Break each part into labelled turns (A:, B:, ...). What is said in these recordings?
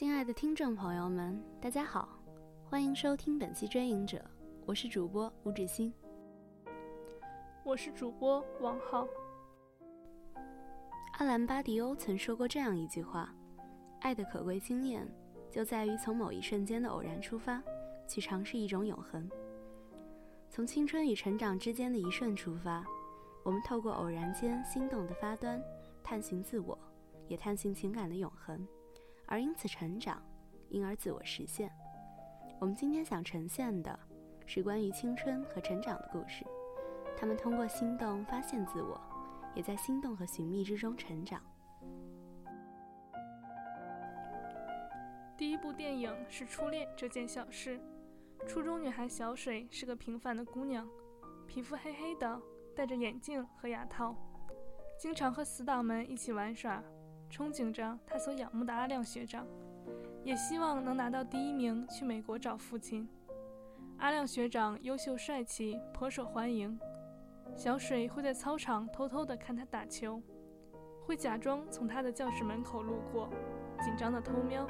A: 亲爱的听众朋友们，大家好，欢迎收听本期《追影者》，我是主播吴志新，
B: 我是主播王浩。
A: 阿兰·巴迪欧曾说过这样一句话：“爱的可贵经验，就在于从某一瞬间的偶然出发，去尝试一种永恒。从青春与成长之间的一瞬出发，我们透过偶然间心动的发端，探寻自我，也探寻情感的永恒。”而因此成长，因而自我实现。我们今天想呈现的是关于青春和成长的故事。他们通过心动发现自我，也在心动和寻觅之中成长。
B: 第一部电影是《初恋这件小事》。初中女孩小水是个平凡的姑娘，皮肤黑黑的，戴着眼镜和牙套，经常和死党们一起玩耍。憧憬着他所仰慕的阿亮学长，也希望能拿到第一名去美国找父亲。阿亮学长优秀帅气，颇受欢迎。小水会在操场偷偷地看他打球，会假装从他的教室门口路过，紧张地偷瞄，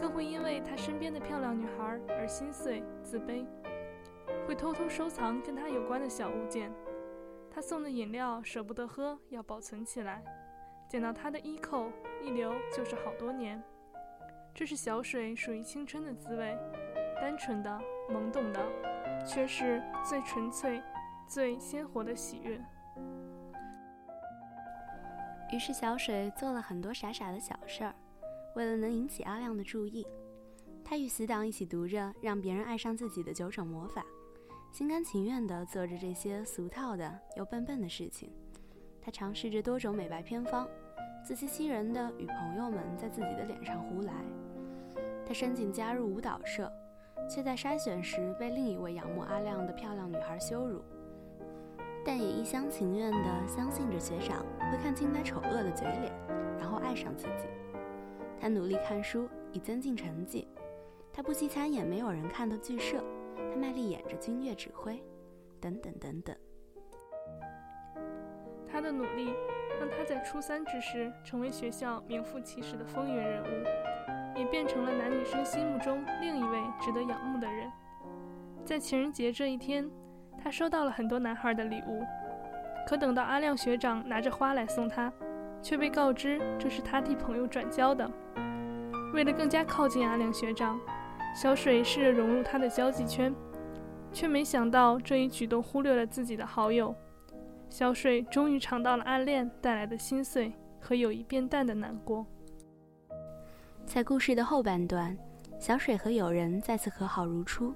B: 更会因为他身边的漂亮女孩而心碎自卑，会偷偷收藏跟他有关的小物件。他送的饮料舍不得喝，要保存起来。捡到他的衣扣，一留就是好多年。这是小水属于青春的滋味，单纯的、懵懂的，却是最纯粹、最鲜活的喜悦。
A: 于是小水做了很多傻傻的小事儿，为了能引起阿亮的注意，他与死党一起读着让别人爱上自己的九种魔法，心甘情愿地做着这些俗套的又笨笨的事情。他尝试着多种美白偏方。自欺欺人的与朋友们在自己的脸上胡来，他申请加入舞蹈社，却在筛选时被另一位仰慕阿亮的漂亮女孩羞辱，但也一厢情愿地相信着学长会看清他丑恶的嘴脸，然后爱上自己。他努力看书以增进成绩，他不惜参演没有人看的剧社，他卖力演着军乐指挥，等等等等。
B: 他的努力。让他在初三之时成为学校名副其实的风云人物，也变成了男女生心目中另一位值得仰慕的人。在情人节这一天，他收到了很多男孩的礼物，可等到阿亮学长拿着花来送他，却被告知这是他替朋友转交的。为了更加靠近阿亮学长，小水试着融入他的交际圈，却没想到这一举动忽略了自己的好友。小水终于尝到了暗恋带来的心碎和友谊变淡的难过。
A: 在故事的后半段，小水和友人再次和好如初，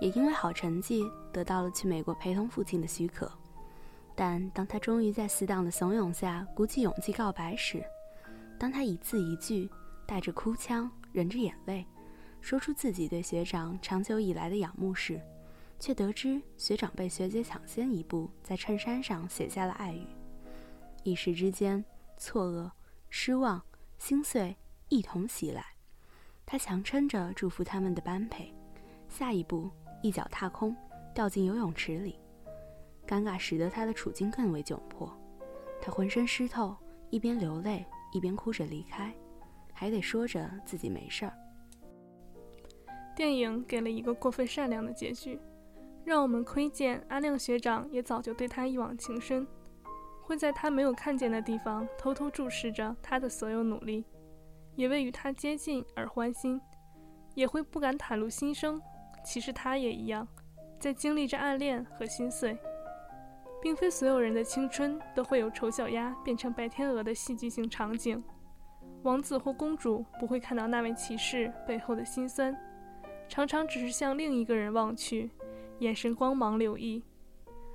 A: 也因为好成绩得到了去美国陪同父亲的许可。但当他终于在死党的怂恿下鼓起勇气告白时，当他一字一句带着哭腔，忍着眼泪，说出自己对学长长久以来的仰慕时，却得知学长被学姐抢先一步在衬衫上写下了爱语，一时之间，错愕、失望、心碎一同袭来。他强撑着祝福他们的般配，下一步一脚踏空，掉进游泳池里。尴尬使得他的处境更为窘迫，他浑身湿透，一边流泪一边哭着离开，还得说着自己没事儿。
B: 电影给了一个过分善良的结局。让我们窥见阿亮学长也早就对他一往情深，会在他没有看见的地方偷偷注视着他的所有努力，也为与他接近而欢心，也会不敢袒露心声。其实他也一样，在经历着暗恋和心碎。并非所有人的青春都会有丑小鸭变成白天鹅的戏剧性场景，王子或公主不会看到那位骑士背后的辛酸，常常只是向另一个人望去。眼神光芒柳毅，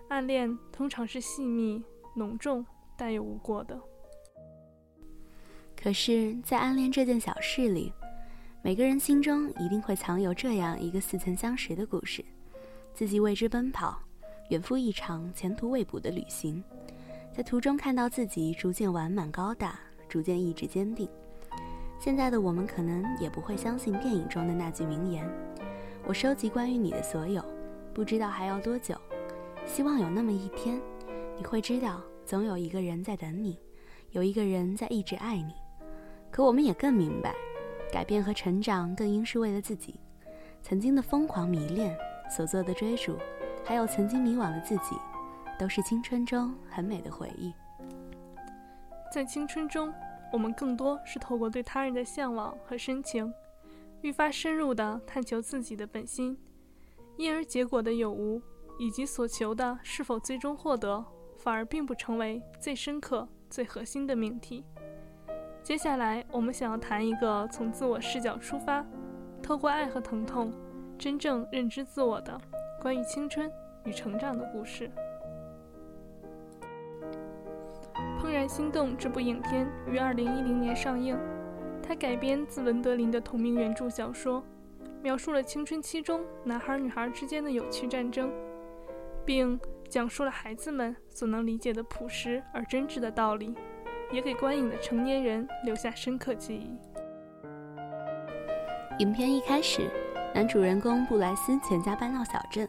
B: 暗恋通常是细密、浓重但又无过的。
A: 可是，在暗恋这件小事里，每个人心中一定会藏有这样一个似曾相识的故事：自己为之奔跑，远赴一场前途未卜的旅行，在途中看到自己逐渐完满高大，逐渐意志坚定。现在的我们可能也不会相信电影中的那句名言：“我收集关于你的所有。”不知道还要多久，希望有那么一天，你会知道，总有一个人在等你，有一个人在一直爱你。可我们也更明白，改变和成长更应是为了自己。曾经的疯狂迷恋，所做的追逐，还有曾经迷惘的自己，都是青春中很美的回忆。
B: 在青春中，我们更多是透过对他人的向往和深情，愈发深入地探求自己的本心，因而结果的有无，以及所求的是否最终获得，反而并不成为最深刻、最核心的命题。接下来，我们想要谈一个从自我视角出发，透过爱和疼痛，真正认知自我的关于青春与成长的故事。《怦然心动》这部影片于二零一零年上映，它改编自文德林的同名原著小说，描述了青春期中男孩女孩之间的有趣战争，并讲述了孩子们所能理解的朴实而真挚的道理。也给观影的成年人留下深刻记忆。
A: 影片一开始，男主人公布莱斯全家搬到小镇，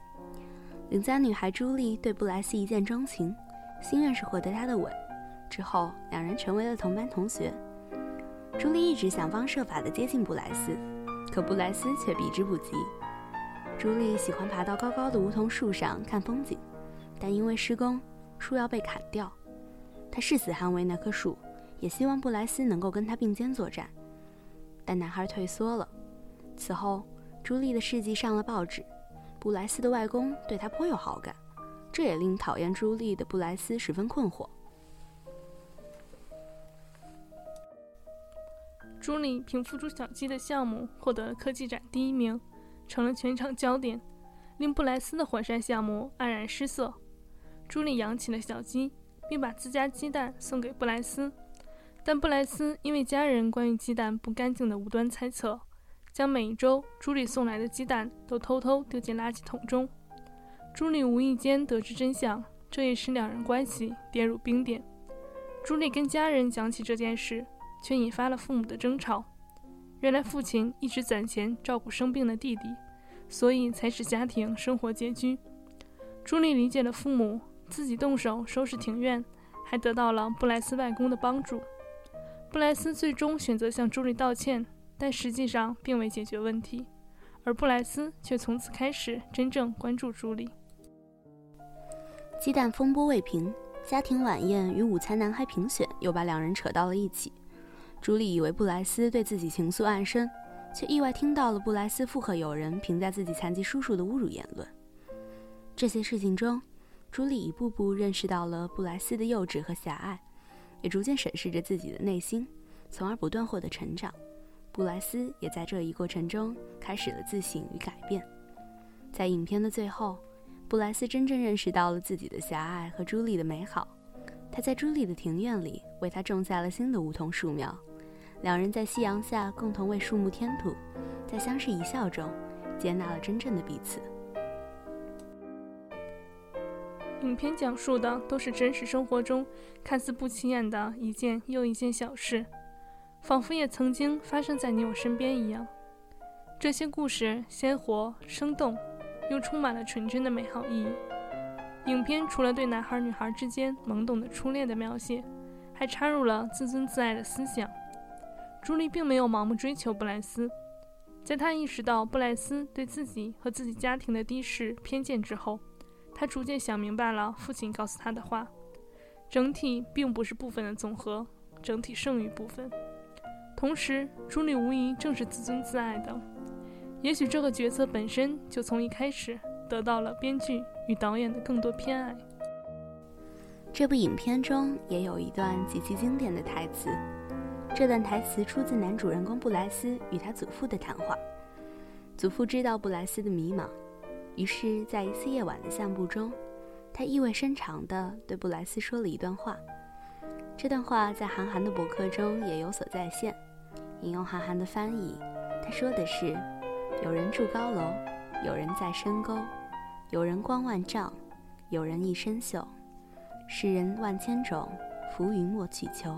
A: 邻家女孩朱莉对布莱斯一见钟情，心愿是获得他的吻。之后，两人成为了同班同学。朱莉一直想方设法地接近布莱斯，可布莱斯却避之不及。朱莉喜欢爬到高高的梧桐树上看风景，但因为施工，树要被砍掉。他誓死捍卫那棵树，也希望布莱斯能够跟他并肩作战，但男孩退缩了。此后，朱莉的事迹上了报纸，布莱斯的外公对他颇有好感，这也令讨厌朱莉的布莱斯十分困惑。
B: 朱莉凭孵出小鸡的项目获得了科技展第一名，成了全场焦点，令布莱斯的火山项目黯然失色。朱莉养起了小鸡。并把自家鸡蛋送给布莱斯，但布莱斯因为家人关于鸡蛋不干净的无端猜测，将每一周朱莉送来的鸡蛋都偷偷丢进垃圾桶中。朱莉无意间得知真相，这也使两人关系跌入冰点。朱莉跟家人讲起这件事，却引发了父母的争吵。原来父亲一直攒钱照顾生病的弟弟，所以才使家庭生活拮据。朱莉理解了父母。自己动手收拾庭院，还得到了布莱斯外公的帮助。布莱斯最终选择向朱莉道歉，但实际上并未解决问题，而布莱斯却从此开始真正关注朱莉。
A: 鸡蛋风波未平，家庭晚宴与午餐男孩评选又把两人扯到了一起。朱莉以为布莱斯对自己情愫暗深，却意外听到了布莱斯附和友人评价自己残疾叔叔的侮辱言论。这些事情中。朱莉一步步认识到了布莱斯的幼稚和狭隘，也逐渐审视着自己的内心，从而不断获得成长。布莱斯也在这一过程中开始了自省与改变。在影片的最后，布莱斯真正认识到了自己的狭隘和朱莉的美好。他在朱莉的庭院里为她种下了新的梧桐树苗，两人在夕阳下共同为树木添土，在相视一笑中接纳了真正的彼此。
B: 影片讲述的都是真实生活中看似不起眼的一件又一件小事，仿佛也曾经发生在你我身边一样。这些故事鲜活生动，又充满了纯真的美好意义。影片除了对男孩女孩之间懵懂的初恋的描写，还插入了自尊自爱的思想。朱莉并没有盲目追求布莱斯，在她意识到布莱斯对自己和自己家庭的低视偏见之后。他逐渐想明白了父亲告诉他的话：整体并不是部分的总和，整体胜于部分。同时，朱莉无疑正是自尊自爱的。也许这个角色本身就从一开始得到了编剧与导演的更多偏爱。
A: 这部影片中也有一段极其经典的台词，这段台词出自男主人公布莱斯与他祖父的谈话。祖父知道布莱斯的迷茫。于是，在一次夜晚的散步中，他意味深长地对布莱斯说了一段话。这段话在韩寒的博客中也有所再现。引用韩寒的翻译，他说的是：“有人住高楼，有人在深沟，有人光万丈，有人一身锈。世人万千种，浮云莫去求。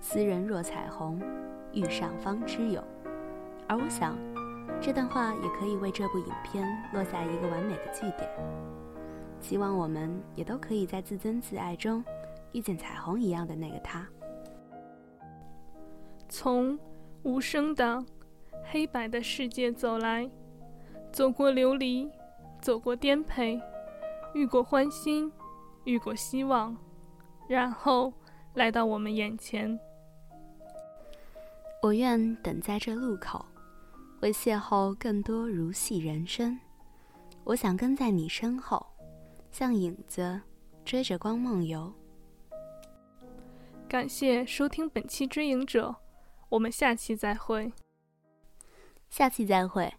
A: 斯人若彩虹，遇上方知有。”而我想。这段话也可以为这部影片落下一个完美的句点。希望我们也都可以在自尊自爱中，遇见彩虹一样的那个他。
B: 从无声的黑白的世界走来，走过流离，走过颠沛，遇过欢欣，遇过希望，然后来到我们眼前。
A: 我愿等在这路口，为邂逅更多如戏人生。我想跟在你身后，像影子追着光梦游。
B: 感谢收听本期《追影者》，我们下期再会。
A: 下期再会。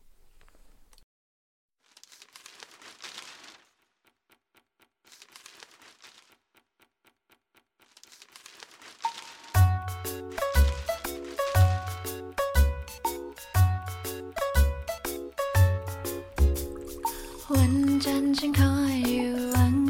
C: วันจันทร์ฉันคอยอยู่อัง